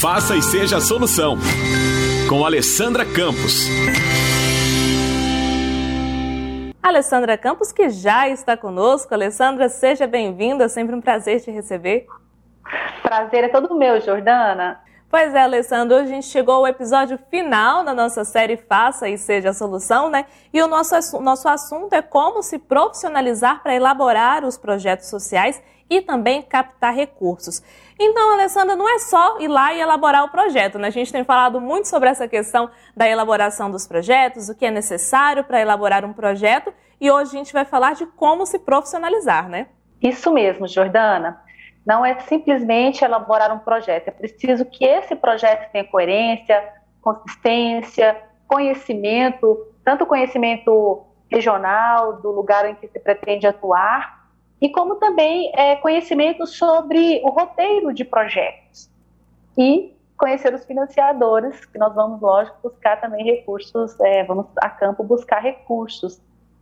Faça e seja a solução. Com Alessandra Campos. Alessandra Campos, que já está conosco. Alessandra, seja bem-vinda, sempre um prazer te receber. Prazer é todo meu, Jordana. Pois é, Alessandro, hoje a gente chegou ao episódio final da nossa série Faça e Seja a Solução, né? E o nosso, nosso assunto é como se profissionalizar para elaborar os projetos sociais e também captar recursos. Então, Alessandra, não é só ir lá e elaborar o projeto, né? A gente tem falado muito sobre essa questão da elaboração dos projetos, o que é necessário para elaborar um projeto, e hoje a gente vai falar de como se profissionalizar, né? Isso mesmo, Jordana. Não é simplesmente elaborar um projeto, é preciso que esse projeto tenha coerência, consistência, conhecimento, tanto conhecimento regional, do lugar em que se pretende atuar, e como também é, conhecimento sobre o roteiro de projetos. E conhecer os financiadores, que nós vamos, lógico, buscar também recursos, é, vamos a campo buscar recursos.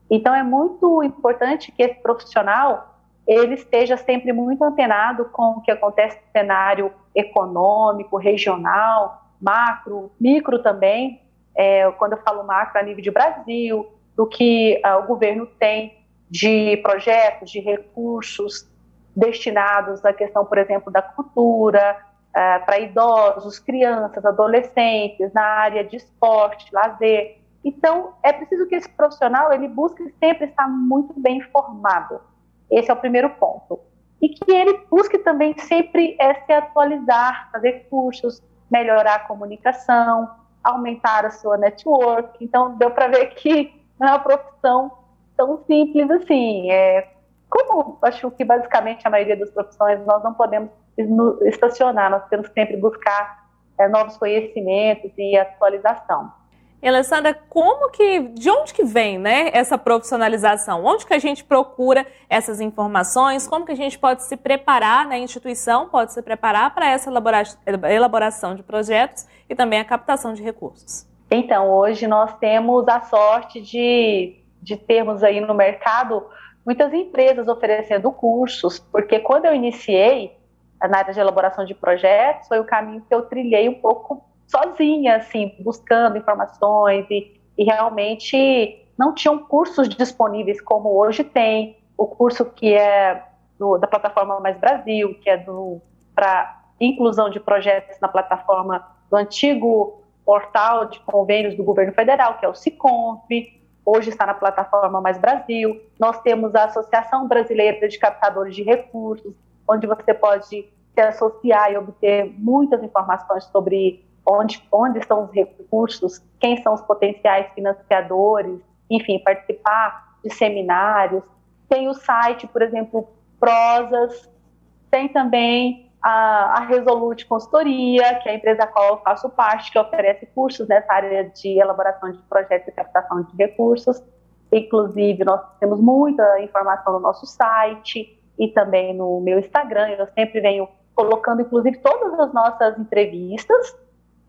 Então, é muito importante que esse profissional ele esteja sempre muito antenado com o que acontece no cenário econômico, regional, macro, micro também. É, quando eu falo macro, a nível de Brasil, do que uh, o governo tem de projetos, de recursos destinados à questão, por exemplo, da cultura, uh, para idosos, crianças, adolescentes, na área de esporte, lazer. Então, é preciso que esse profissional ele busque sempre estar muito bem informado esse é o primeiro ponto. E que ele busque também sempre é, se atualizar, fazer cursos, melhorar a comunicação, aumentar a sua network. Então, deu para ver que é uma profissão tão simples assim. É, como acho que basicamente a maioria das profissões, nós não podemos estacionar, nós temos que sempre buscar é, novos conhecimentos e atualização. E, Alessandra, como que, de onde que vem, né, essa profissionalização? Onde que a gente procura essas informações? Como que a gente pode se preparar, né, a instituição pode se preparar para essa elaboração de projetos e também a captação de recursos? Então, hoje nós temos a sorte de, de termos aí no mercado muitas empresas oferecendo cursos, porque quando eu iniciei na área de elaboração de projetos, foi o caminho que eu trilhei um pouco sozinha, assim, buscando informações e, e realmente não tinham cursos disponíveis como hoje tem. O curso que é do, da plataforma Mais Brasil, que é para inclusão de projetos na plataforma do antigo portal de convênios do governo federal, que é o Siconf, hoje está na plataforma Mais Brasil. Nós temos a Associação Brasileira de Captadores de Recursos, onde você pode se associar e obter muitas informações sobre onde, onde estão os recursos, quem são os potenciais financiadores, enfim, participar de seminários. Tem o site, por exemplo, Prosas, tem também a, a Resolute Consultoria, que é a empresa a qual eu faço parte, que oferece cursos nessa área de elaboração de projetos e captação de recursos. Inclusive, nós temos muita informação no nosso site e também no meu Instagram. Eu sempre venho colocando, inclusive, todas as nossas entrevistas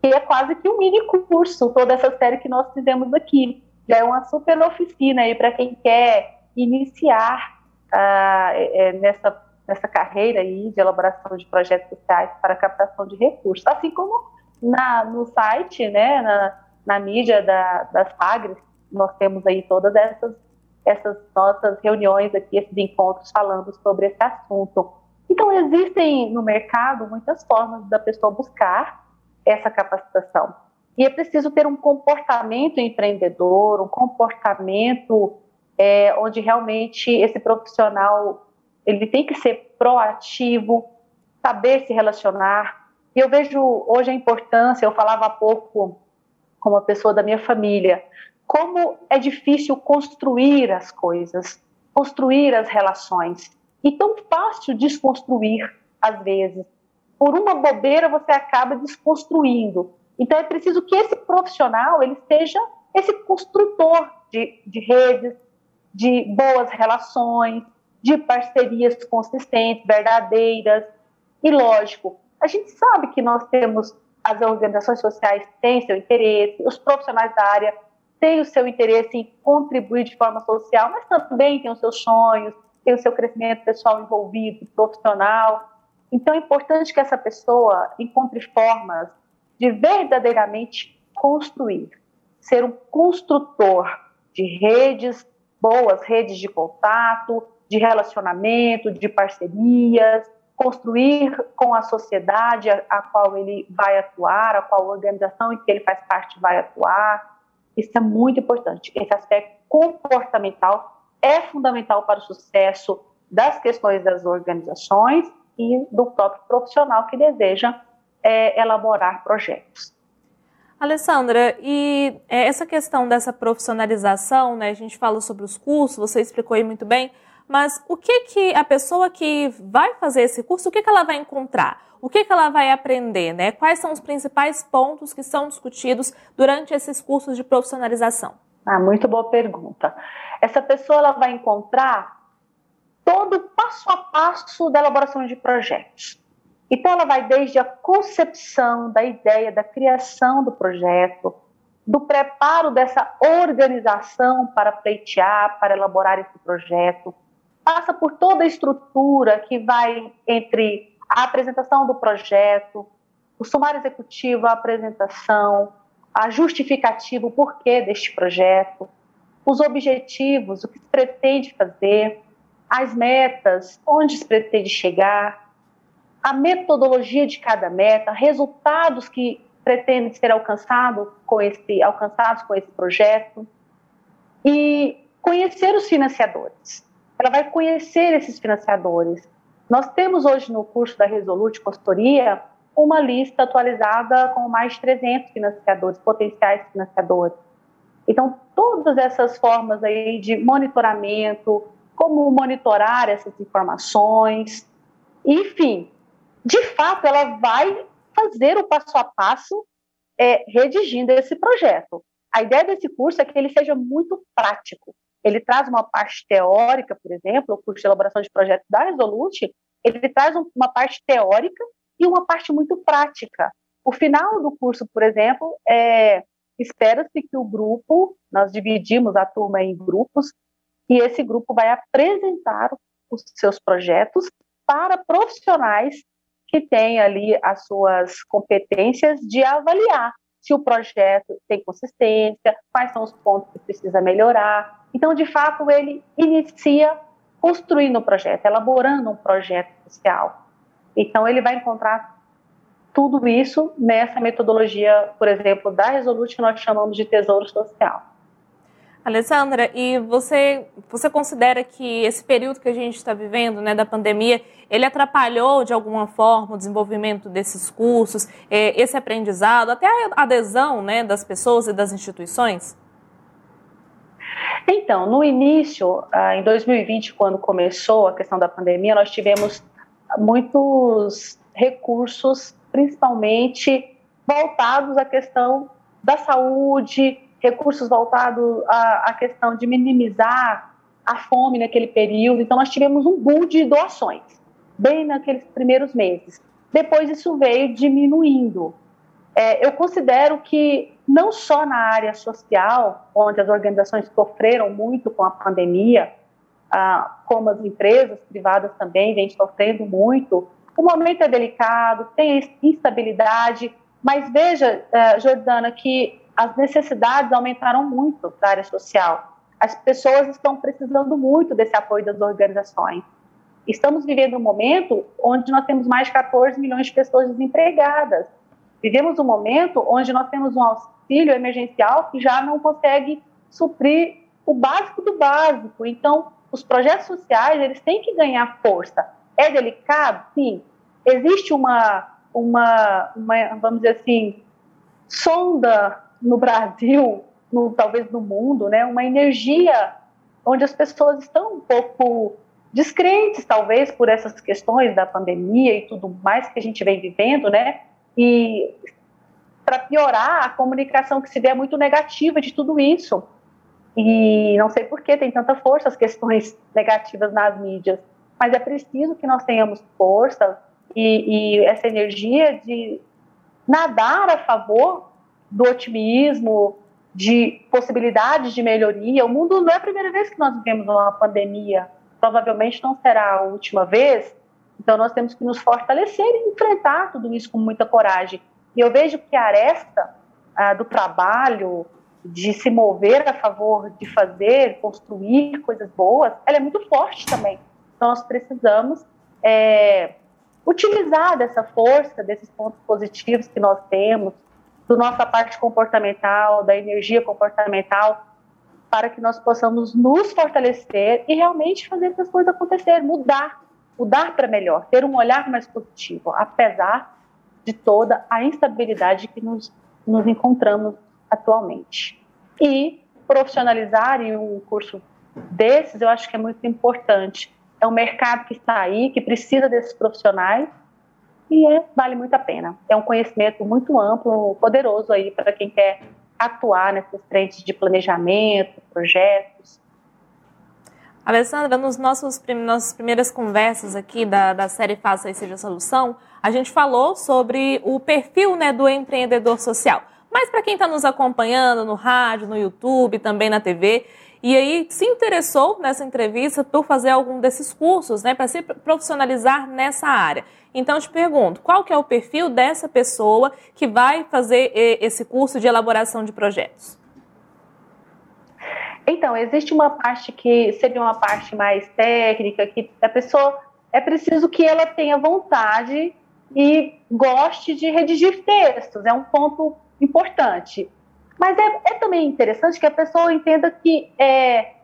que é quase que um mini curso, toda essa série que nós fizemos aqui. Já é uma super oficina aí para quem quer iniciar uh, nessa, nessa carreira aí de elaboração de projetos sociais para captação de recursos. Assim como na, no site, né, na, na mídia da, das Sagres, nós temos aí todas essas, essas nossas reuniões aqui, esses encontros falando sobre esse assunto. Então, existem no mercado muitas formas da pessoa buscar essa capacitação. E é preciso ter um comportamento empreendedor, um comportamento é, onde realmente esse profissional ele tem que ser proativo, saber se relacionar. E eu vejo hoje a importância, eu falava há pouco com uma pessoa da minha família, como é difícil construir as coisas, construir as relações. E tão fácil desconstruir, às vezes por uma bobeira você acaba desconstruindo. Então é preciso que esse profissional ele seja esse construtor de, de redes, de boas relações, de parcerias consistentes, verdadeiras. E lógico, a gente sabe que nós temos as organizações sociais têm seu interesse, os profissionais da área têm o seu interesse em contribuir de forma social, mas também têm os seus sonhos, têm o seu crescimento pessoal envolvido, profissional. Então é importante que essa pessoa encontre formas de verdadeiramente construir, ser um construtor de redes, boas redes de contato, de relacionamento, de parcerias, construir com a sociedade a, a, qual ele vai atuar, a qual organização em que ele faz parte vai atuar. Isso é muito importante. Esse aspecto comportamental é fundamental para o sucesso das questões das organizações e do próprio profissional que deseja é, elaborar projetos. Alessandra, e é, essa questão dessa profissionalização, né, a gente fala sobre os cursos, você explicou aí muito bem, mas o que que a pessoa que vai fazer esse curso, o que que ela vai encontrar? O que que ela vai aprender, né? Quais são os principais pontos que são discutidos durante esses cursos de profissionalização? Ah, muito boa pergunta. Essa pessoa ela vai encontrar todo o passo a passo da elaboração de projetos. Então ela vai desde a concepção da ideia, da criação do projeto, do preparo dessa organização para pleitear, para elaborar esse projeto, passa por toda a estrutura que vai entre a apresentação do projeto, o sumário executivo, a apresentação, a justificativa, o porquê deste projeto, os objetivos, o que se pretende fazer, as metas, onde se pretende chegar, a metodologia de cada meta, resultados que pretendem ser alcançado com esse, alcançados com esse projeto e conhecer os financiadores ela vai conhecer esses financiadores. Nós temos hoje no curso da Resolute Consultoria uma lista atualizada com mais de 300 financiadores, potenciais financiadores. Então, todas essas formas aí de monitoramento, como monitorar essas informações, enfim, de fato, ela vai fazer o passo a passo é, redigindo esse projeto. A ideia desse curso é que ele seja muito prático, ele traz uma parte teórica, por exemplo, o curso de elaboração de projetos da Resolute, ele traz uma parte teórica e uma parte muito prática. O final do curso, por exemplo, é, espera-se que o grupo, nós dividimos a turma em grupos, e esse grupo vai apresentar os seus projetos para profissionais que têm ali as suas competências de avaliar se o projeto tem consistência, quais são os pontos que precisa melhorar, então, de fato, ele inicia construindo o projeto, elaborando um projeto social. Então, ele vai encontrar tudo isso nessa metodologia, por exemplo, da Resolute, que nós chamamos de tesouro social. Alessandra, e você, você considera que esse período que a gente está vivendo, né, da pandemia, ele atrapalhou de alguma forma o desenvolvimento desses cursos, eh, esse aprendizado, até a adesão né, das pessoas e das instituições? Então, no início, ah, em 2020, quando começou a questão da pandemia, nós tivemos muitos recursos, principalmente voltados à questão da saúde, recursos voltados à, questão de minimizar a fome naquele período. Então, nós tivemos um boom de doações, bem naqueles primeiros meses. Depois, isso veio diminuindo. É, eu considero que não só na área social, onde as organizações sofreram muito com a pandemia, ah, como as empresas privadas também vêm sofrendo muito. O momento é delicado, tem instabilidade, mas veja, uh, Jordana, que as necessidades aumentaram muito da área social. As pessoas estão precisando muito desse apoio das organizações. Estamos vivendo um momento onde nós temos mais de 14 milhões de pessoas desempregadas. Vivemos um momento onde nós temos um auxílio emergencial que já não consegue suprir o básico do básico. Então, os projetos sociais, eles têm que ganhar força. É delicado? Sim. Existe uma, uma, uma vamos dizer assim, sonda no Brasil, no, talvez no mundo, né, uma energia onde as pessoas estão um pouco descrentes, talvez, por essas questões da pandemia e tudo mais que a gente vem vivendo, né? E para piorar, a comunicação que se vê é muito negativa de tudo isso. E não sei por que tem tanta força as questões negativas nas mídias, mas é preciso que nós tenhamos força e, e essa energia de nadar a favor do otimismo, de possibilidades de melhoria. O mundo não é a primeira vez que nós vivemos uma pandemia, provavelmente não será a última vez, Então, nós temos que nos fortalecer e enfrentar tudo isso com muita coragem. E eu vejo que a aresta ah, do trabalho, de se mover a favor de fazer, construir coisas boas, ela é muito forte também. Então, nós precisamos é, utilizar dessa força, desses pontos positivos que nós temos, da nossa parte comportamental, da energia comportamental, para que nós possamos nos fortalecer e realmente fazer as coisas acontecer, mudar, mudar para melhor, ter um olhar mais positivo, apesar de toda a instabilidade que nos, nos encontramos atualmente. E profissionalizar em um curso desses, eu acho que é muito importante. É um mercado que está aí, que precisa desses profissionais, e é, vale muito a pena. É um conhecimento muito amplo, poderoso aí para quem quer atuar nessas frentes de planejamento, projetos. Alessandra, nos nossos nossas primeiras conversas aqui da, da série Faça e Seja Solução, a gente falou sobre o perfil né, do empreendedor social. Mas para quem está nos acompanhando no rádio, no YouTube, também na TV, e aí se interessou nessa entrevista por fazer algum desses cursos, né, para se profissionalizar nessa área. Então eu te pergunto, qual que é o perfil dessa pessoa que vai fazer esse curso de elaboração de projetos? Então, existe uma parte que seria uma parte mais técnica, que a pessoa é preciso que ela tenha vontade e goste de redigir textos, é um ponto importante. Mas é, é também interessante que a pessoa entenda que é,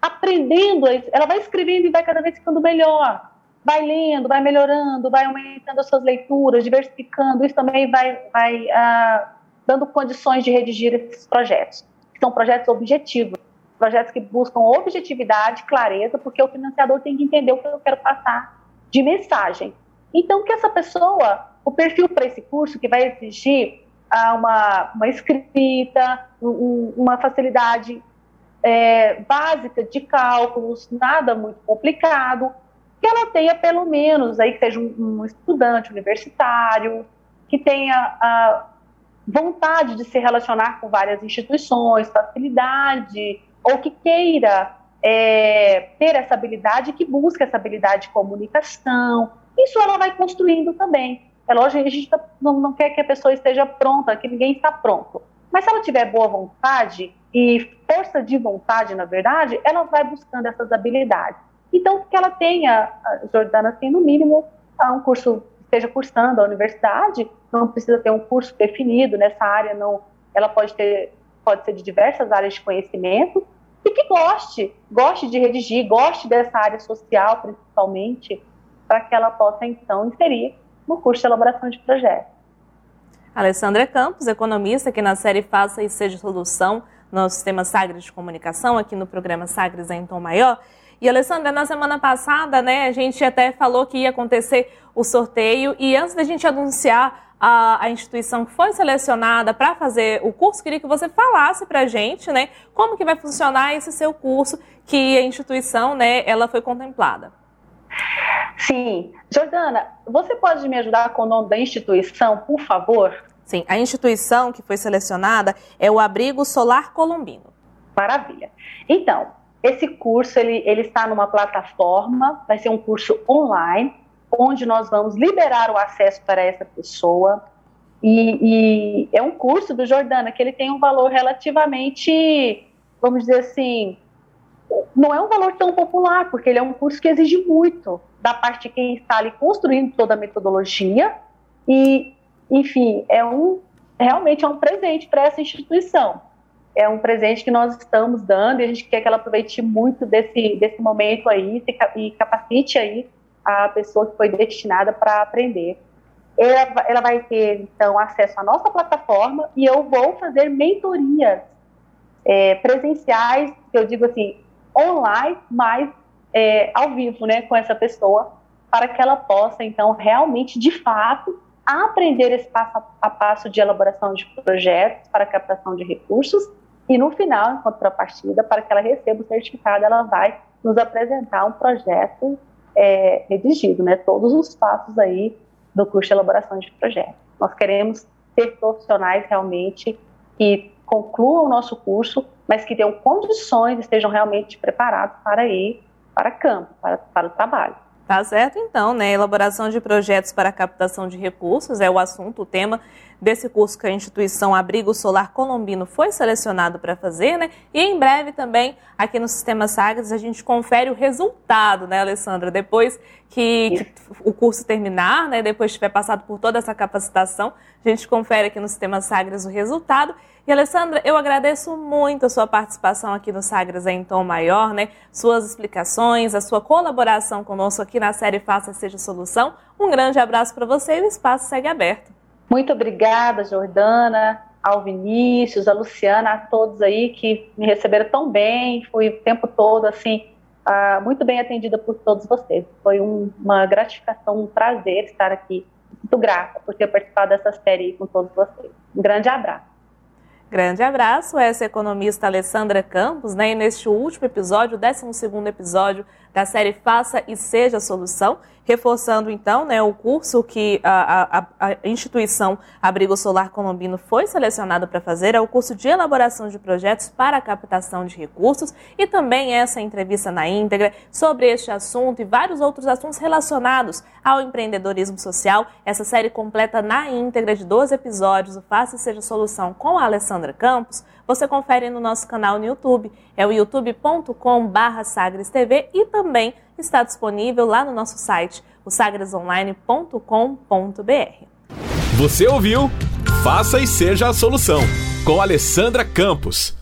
aprendendo, ela vai escrevendo e vai cada vez ficando melhor. Vai lendo, vai melhorando, vai aumentando as suas leituras, diversificando. Isso também vai, vai ah, dando condições de redigir esses projetos. São projetos objetivos, projetos que buscam objetividade, clareza, porque o financiador tem que entender o que eu quero passar de mensagem. Então, que essa pessoa, o perfil para esse curso, que vai exigir uma, uma escrita, um, uma facilidade é, básica de cálculos, nada muito complicado, que ela tenha pelo menos aí que seja um, um estudante universitário, que tenha a vontade de se relacionar com várias instituições, facilidade, ou que queira é, ter essa habilidade, que busque essa habilidade de comunicação. Isso ela vai construindo também. É lógico que a gente tá, não, não quer que a pessoa esteja pronta, que ninguém está pronto. Mas se ela tiver boa vontade e força de vontade, na verdade, ela vai buscando essas habilidades. Então, que ela tenha, a Jordana tem no mínimo um curso, esteja cursando a universidade, não precisa ter um curso definido nessa área, não, ela pode ter, pode ser de diversas áreas de conhecimento, e que goste, goste de redigir, goste dessa área social, principalmente, para que ela possa, então, inserir no curso de elaboração de projetos. Alessandra Campos, economista, aqui na série Faça e Seja Solução, no sistema Sagres de Comunicação, aqui no programa Sagres em Tom Maior. E, Alessandra, na semana passada, né, a gente até falou que ia acontecer o sorteio e antes da gente anunciar a, a instituição que foi selecionada para fazer o curso, queria que você falasse para a gente, né, como que vai funcionar esse seu curso, que a instituição, né, ela foi contemplada. Sim. Jordana, você pode me ajudar com o nome da instituição, por favor? Sim, a instituição que foi selecionada é o Abrigo Solar Colombino. Maravilha. Então, esse curso ele, ele está numa plataforma, vai ser um curso online, onde nós vamos liberar o acesso para essa pessoa. E, e é um curso do Jordana que ele tem um valor relativamente, vamos dizer assim, não é um valor tão popular, porque ele é um curso que exige muito da parte de quem está ali construindo toda a metodologia e, enfim, é um realmente é um presente para essa instituição. É um presente que nós estamos dando e a gente quer que ela aproveite muito desse, desse momento aí e capacite aí a pessoa que foi destinada para aprender. Ela, ela vai ter, então, acesso à nossa plataforma e eu vou fazer mentorias é, presenciais, que eu digo assim, online, mas é, ao vivo, né, com essa pessoa, para que ela possa, então, realmente, de fato, aprender esse passo a passo de elaboração de projetos para captação de recursos e, no final, em contrapartida, para que ela receba o certificado, ela vai nos apresentar um projeto é, redigido, né, todos os passos aí do curso de elaboração de projetos. Nós queremos ter profissionais realmente que concluam o nosso curso, mas que tenham condições, estejam realmente preparados para ir para campo, para, para o trabalho. Tá certo, então, né? Elaboração de projetos para captação de recursos é o assunto, o tema desse curso que a instituição Abrigo Solar Colombino foi selecionado para fazer, né? E em breve também, aqui no Sistema Sagres, a gente confere o resultado, né, Alessandra? Depois que, que o curso terminar, né? Depois tiver passado por toda essa capacitação, a gente confere aqui no Sistema Sagres o resultado. E, Alessandra, eu agradeço muito a sua participação aqui no Sagres em Tom Maior, né? Suas explicações, a sua colaboração conosco aqui na série Faça Seja Solução. Um grande abraço para você e o espaço segue aberto. Muito obrigada, Jordana, ao Vinícius, a Luciana, a todos aí que me receberam tão bem. Fui o tempo todo, assim, uh, muito bem atendida por todos vocês. Foi um, uma gratificação, um prazer estar aqui. Muito grata por ter participado dessa série com todos vocês. Um grande abraço. Grande abraço, essa economista Alessandra Campos, né? E neste último episódio, o 12 episódio da série Faça e Seja Solução, reforçando então né, o curso que a, a, a instituição Abrigo Solar Colombino foi selecionada para fazer, é o curso de elaboração de projetos para a captação de recursos e também essa entrevista na íntegra sobre este assunto e vários outros assuntos relacionados ao empreendedorismo social. Essa série completa na íntegra de 12 episódios, o Faça e Seja Solução com a Alessandra Campos, você confere no nosso canal no YouTube, é o youtube.com/sagrestv e também está disponível lá no nosso site, o sagresonline.com.br. Você ouviu? Faça e seja a solução com Alessandra Campos.